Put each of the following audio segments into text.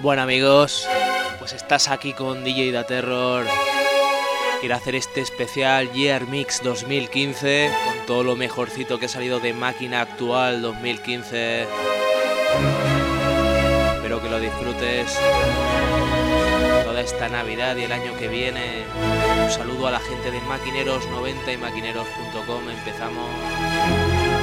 Bueno amigos, pues estás aquí con DJ Da Terror. Quiero hacer este especial Year Mix 2015 con todo lo mejorcito que ha salido de máquina actual 2015. Espero que lo disfrutes esta Navidad y el año que viene. Un saludo a la gente de Maquineros90 y maquineros.com. Empezamos.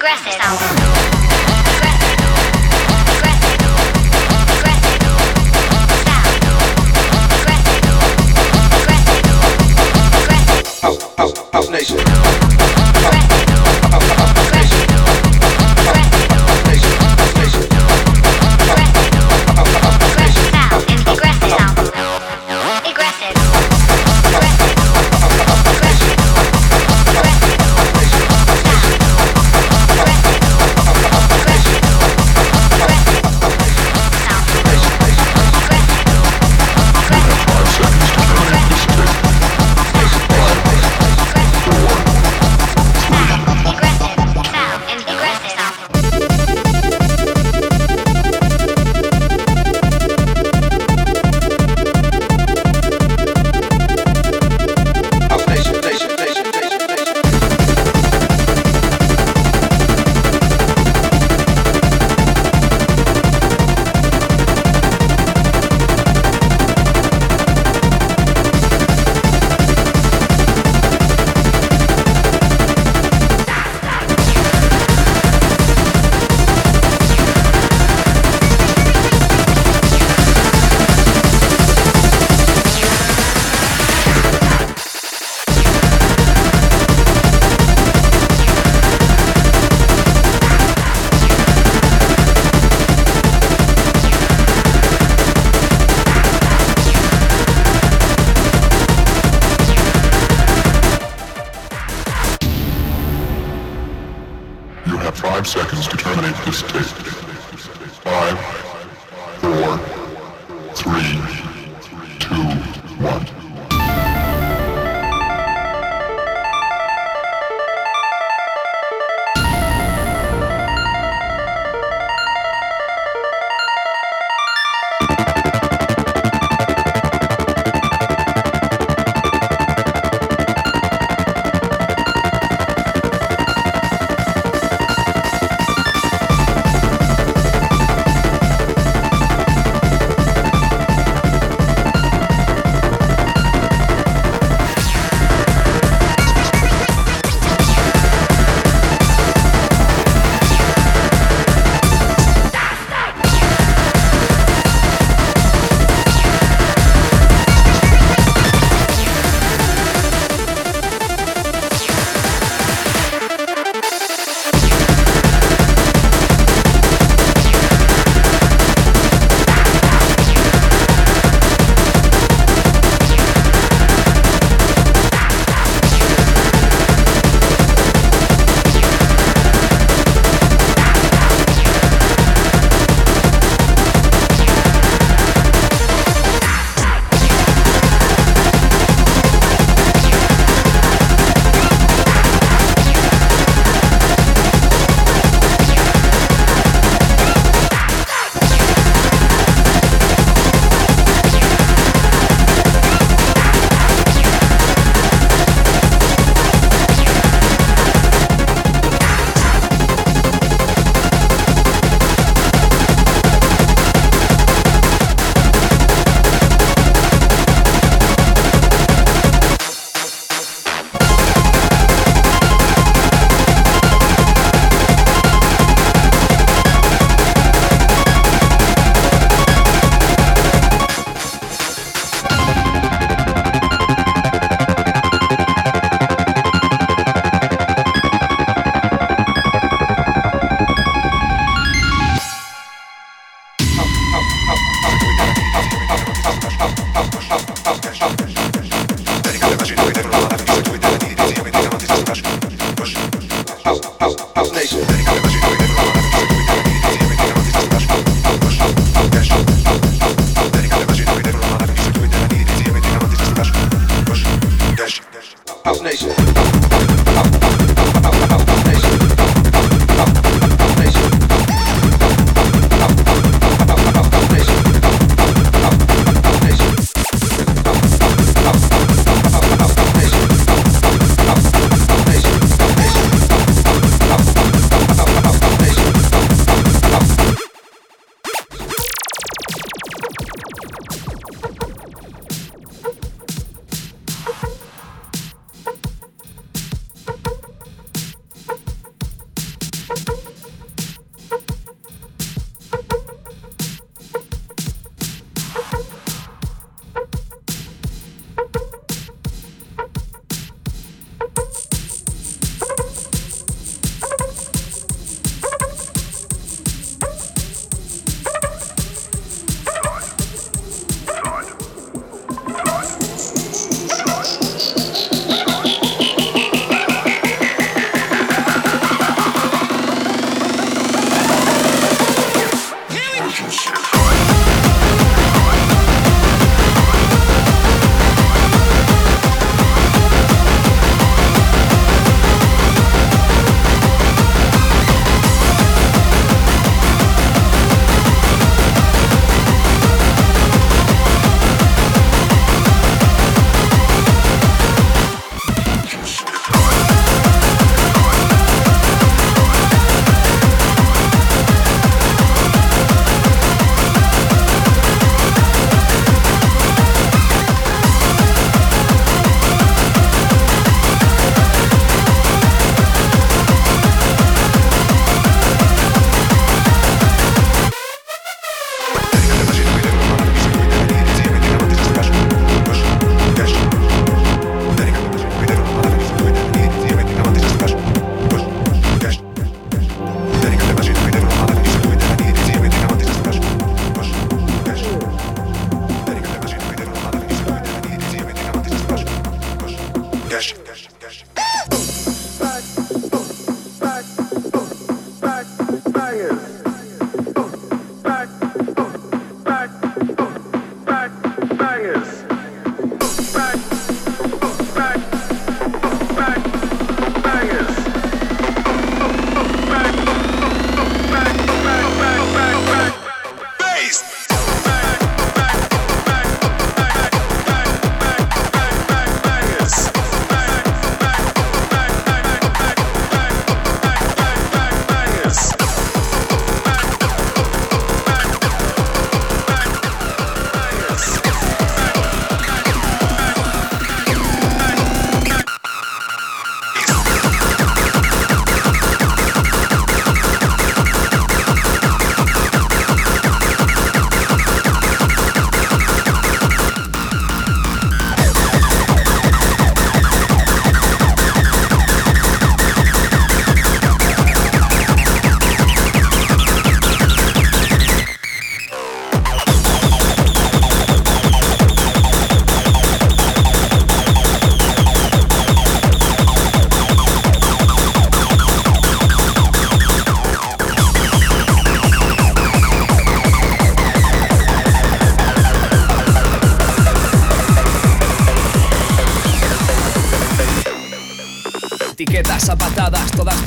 Progressive. Progressive. House, house, house nation.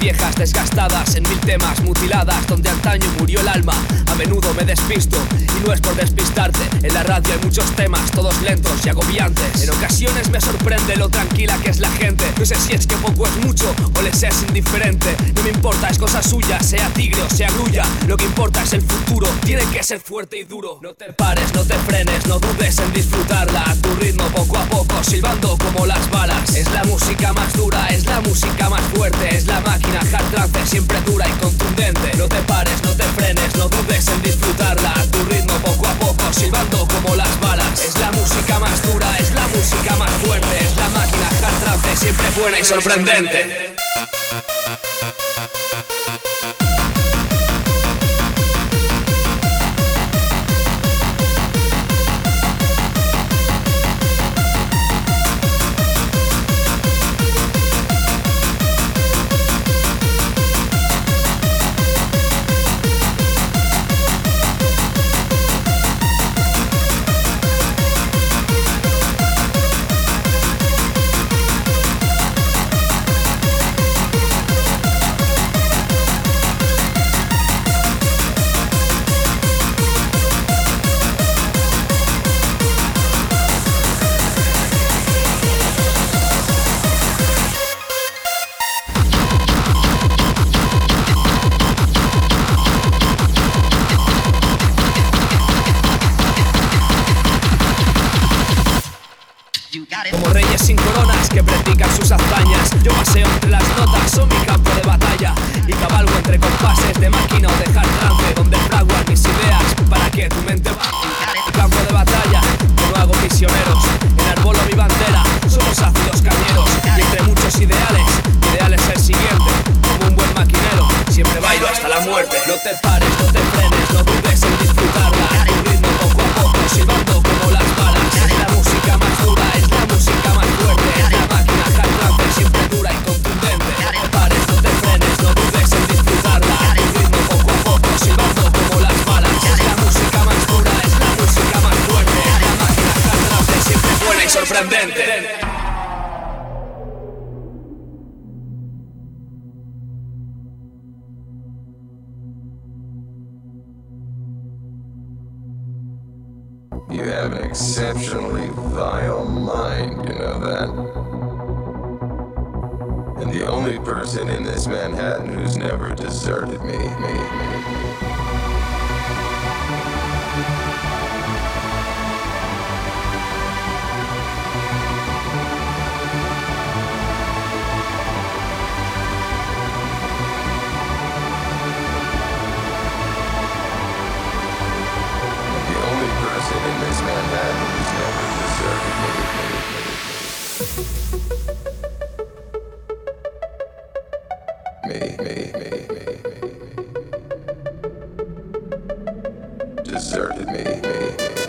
Viejas, desgastadas En mil temas, mutiladas, donde antaño murió el alma A menudo me despisto, y no es por despistarte. En la radio hay muchos temas, todos lentos y agobiantes. En ocasiones me sorprende lo tranquila que es la gente. No sé si es que poco es mucho, o les es indiferente. No me importa, es cosa suya, sea tigre o sea grulla. Lo que importa es el futuro, tiene que ser fuerte y duro. No te pares, no te frenes, no dudes en disfrutarla. A tu ritmo poco a poco, silbando como las balas. Es la música más dura, es la música más fuerte. Es la máquina hard trance, siempre dura y contundente. No te pares, no te frenes, no dudes en disfrutarla. A tu ritmo poco a poco, silbando como las balas. Es la música más dura, es la música más fuerte. Es la máquina hard siempre buena y sorprendente deserted me. me, me.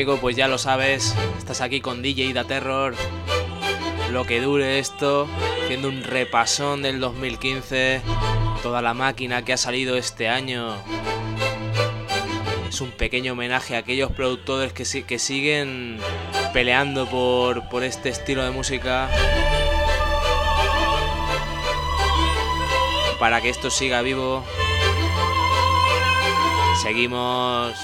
Amigo, pues ya lo sabes, estás aquí con DJ Da Terror. Lo que dure esto, haciendo un repasón del 2015, toda la máquina que ha salido este año. Es un pequeño homenaje a aquellos productores que, siguen peleando por este estilo de música. Para que esto siga vivo, seguimos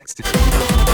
next.